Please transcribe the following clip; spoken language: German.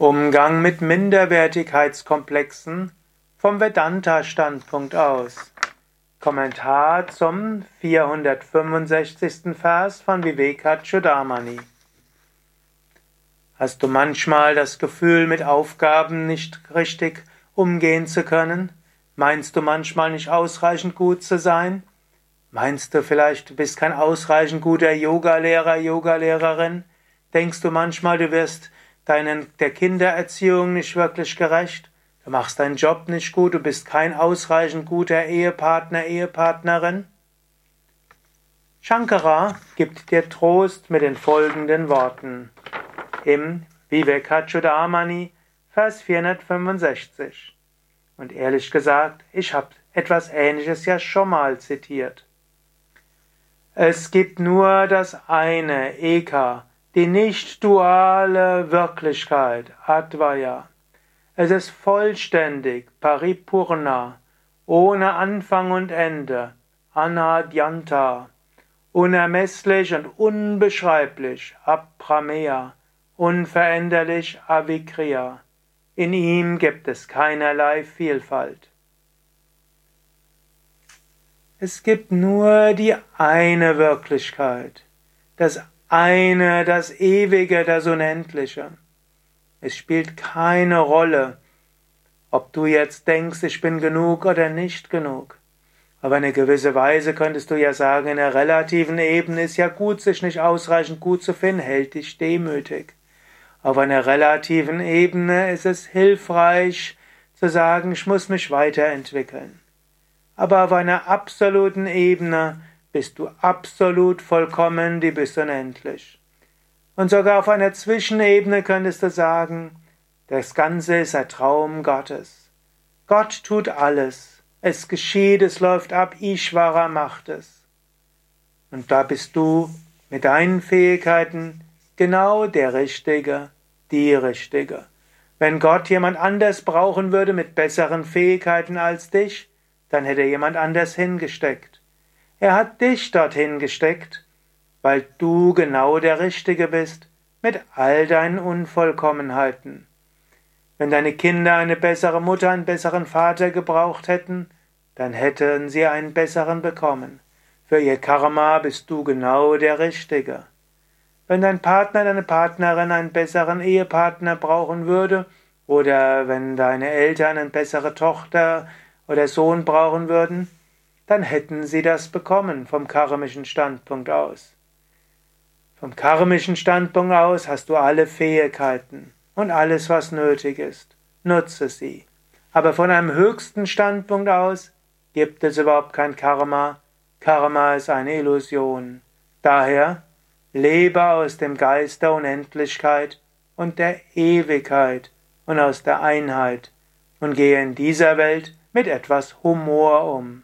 Umgang mit Minderwertigkeitskomplexen vom Vedanta-Standpunkt aus. Kommentar zum 465. Vers von Vivekachudamani. Hast du manchmal das Gefühl, mit Aufgaben nicht richtig umgehen zu können? Meinst du manchmal nicht ausreichend gut zu sein? Meinst du vielleicht, du bist kein ausreichend guter Yogalehrer, Yogalehrerin? Denkst du manchmal, du wirst deinen, der Kindererziehung nicht wirklich gerecht, du machst deinen Job nicht gut, du bist kein ausreichend guter Ehepartner, Ehepartnerin. Shankara gibt dir Trost mit den folgenden Worten. Im Vivekachudamani, Vers 465. Und ehrlich gesagt, ich habe etwas Ähnliches ja schon mal zitiert. Es gibt nur das eine, Eka, die nicht duale Wirklichkeit, Advaya. Es ist vollständig, Paripurna, ohne Anfang und Ende, Anadyanta, unermesslich und unbeschreiblich, Aprameya, unveränderlich, Avikriya. In ihm gibt es keinerlei Vielfalt. Es gibt nur die eine Wirklichkeit, das eine, das Ewige, das Unendliche. Es spielt keine Rolle, ob du jetzt denkst, ich bin genug oder nicht genug. Aber in einer gewissen Weise könntest du ja sagen, in der relativen Ebene ist ja gut, sich nicht ausreichend gut zu finden, hält dich demütig. Auf einer relativen Ebene ist es hilfreich zu sagen, ich muss mich weiterentwickeln. Aber auf einer absoluten Ebene bist du absolut vollkommen, die bist unendlich. Und sogar auf einer Zwischenebene könntest du sagen, das Ganze ist ein Traum Gottes. Gott tut alles. Es geschieht, es läuft ab, Ishvara macht es. Und da bist du mit deinen Fähigkeiten genau der Richtige, die Richtige. Wenn Gott jemand anders brauchen würde mit besseren Fähigkeiten als dich, dann hätte jemand anders hingesteckt. Er hat dich dorthin gesteckt, weil du genau der Richtige bist mit all deinen Unvollkommenheiten. Wenn deine Kinder eine bessere Mutter, einen besseren Vater gebraucht hätten, dann hätten sie einen besseren bekommen. Für ihr Karma bist du genau der Richtige. Wenn dein Partner, deine Partnerin einen besseren Ehepartner brauchen würde, oder wenn deine Eltern eine bessere Tochter oder Sohn brauchen würden, dann hätten sie das bekommen vom karmischen Standpunkt aus. Vom karmischen Standpunkt aus hast du alle Fähigkeiten und alles, was nötig ist. Nutze sie. Aber von einem höchsten Standpunkt aus gibt es überhaupt kein Karma. Karma ist eine Illusion. Daher lebe aus dem Geist der Unendlichkeit und der Ewigkeit und aus der Einheit und gehe in dieser Welt mit etwas Humor um.